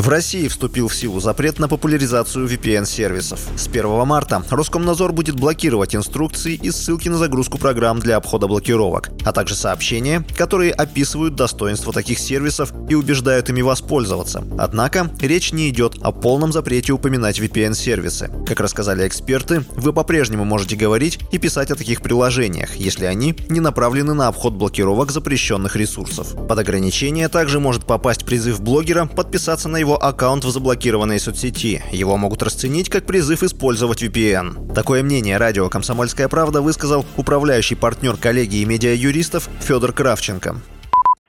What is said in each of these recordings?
В России вступил в силу запрет на популяризацию VPN-сервисов. С 1 марта Роскомнадзор будет блокировать инструкции и ссылки на загрузку программ для обхода блокировок, а также сообщения, которые описывают достоинства таких сервисов и убеждают ими воспользоваться. Однако речь не идет о полном запрете упоминать VPN-сервисы. Как рассказали эксперты, вы по-прежнему можете говорить и писать о таких приложениях, если они не направлены на обход блокировок запрещенных ресурсов. Под ограничение также может попасть призыв блогера подписаться на его его аккаунт в заблокированной соцсети. Его могут расценить как призыв использовать VPN. Такое мнение радио «Комсомольская правда» высказал управляющий партнер коллегии медиа-юристов Федор Кравченко.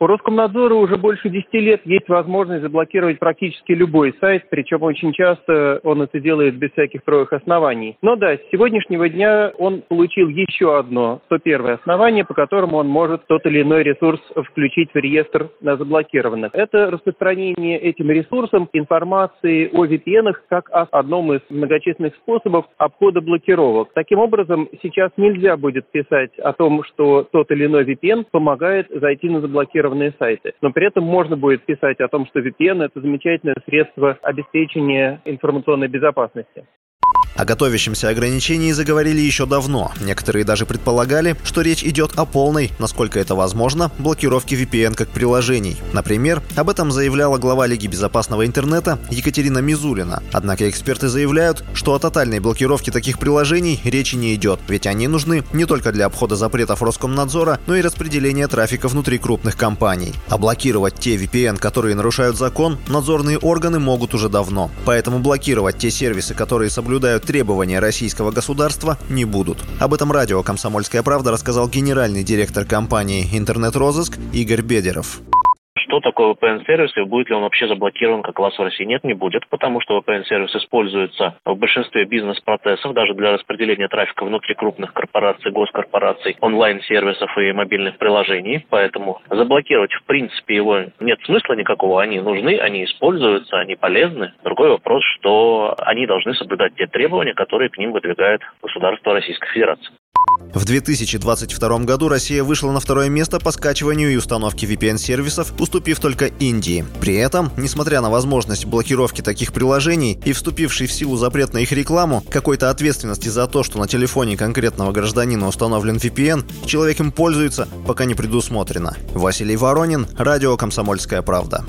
У Роскомнадзора уже больше 10 лет есть возможность заблокировать практически любой сайт, причем очень часто он это делает без всяких троих оснований. Но да, с сегодняшнего дня он получил еще одно, 101 основание, по которому он может тот или иной ресурс включить в реестр на заблокированных. Это распространение этим ресурсом информации о VPN как о одном из многочисленных способов обхода блокировок. Таким образом, сейчас нельзя будет писать о том, что тот или иной VPN помогает зайти на заблокированный зарегистрированные сайты. Но при этом можно будет писать о том, что VPN – это замечательное средство обеспечения информационной безопасности. О готовящемся ограничении заговорили еще давно. Некоторые даже предполагали, что речь идет о полной, насколько это возможно, блокировке VPN как приложений. Например, об этом заявляла глава Лиги безопасного интернета Екатерина Мизулина. Однако эксперты заявляют, что о тотальной блокировке таких приложений речи не идет, ведь они нужны не только для обхода запретов Роскомнадзора, но и распределения трафика внутри крупных компаний. А блокировать те VPN, которые нарушают закон, надзорные органы могут уже давно. Поэтому блокировать те сервисы, которые соблюдают требования российского государства не будут. Об этом радио «Комсомольская правда» рассказал генеральный директор компании «Интернет-розыск» Игорь Бедеров что такое VPN-сервис и будет ли он вообще заблокирован, как вас в России? Нет, не будет, потому что VPN-сервис используется в большинстве бизнес-процессов, даже для распределения трафика внутри крупных корпораций, госкорпораций, онлайн-сервисов и мобильных приложений. Поэтому заблокировать, в принципе, его нет смысла никакого. Они нужны, они используются, они полезны. Другой вопрос, что они должны соблюдать те требования, которые к ним выдвигает государство Российской Федерации. В 2022 году Россия вышла на второе место по скачиванию и установке VPN-сервисов, уступив только Индии. При этом, несмотря на возможность блокировки таких приложений и вступивший в силу запрет на их рекламу, какой-то ответственности за то, что на телефоне конкретного гражданина установлен VPN, человек им пользуется, пока не предусмотрено. Василий Воронин, Радио «Комсомольская правда».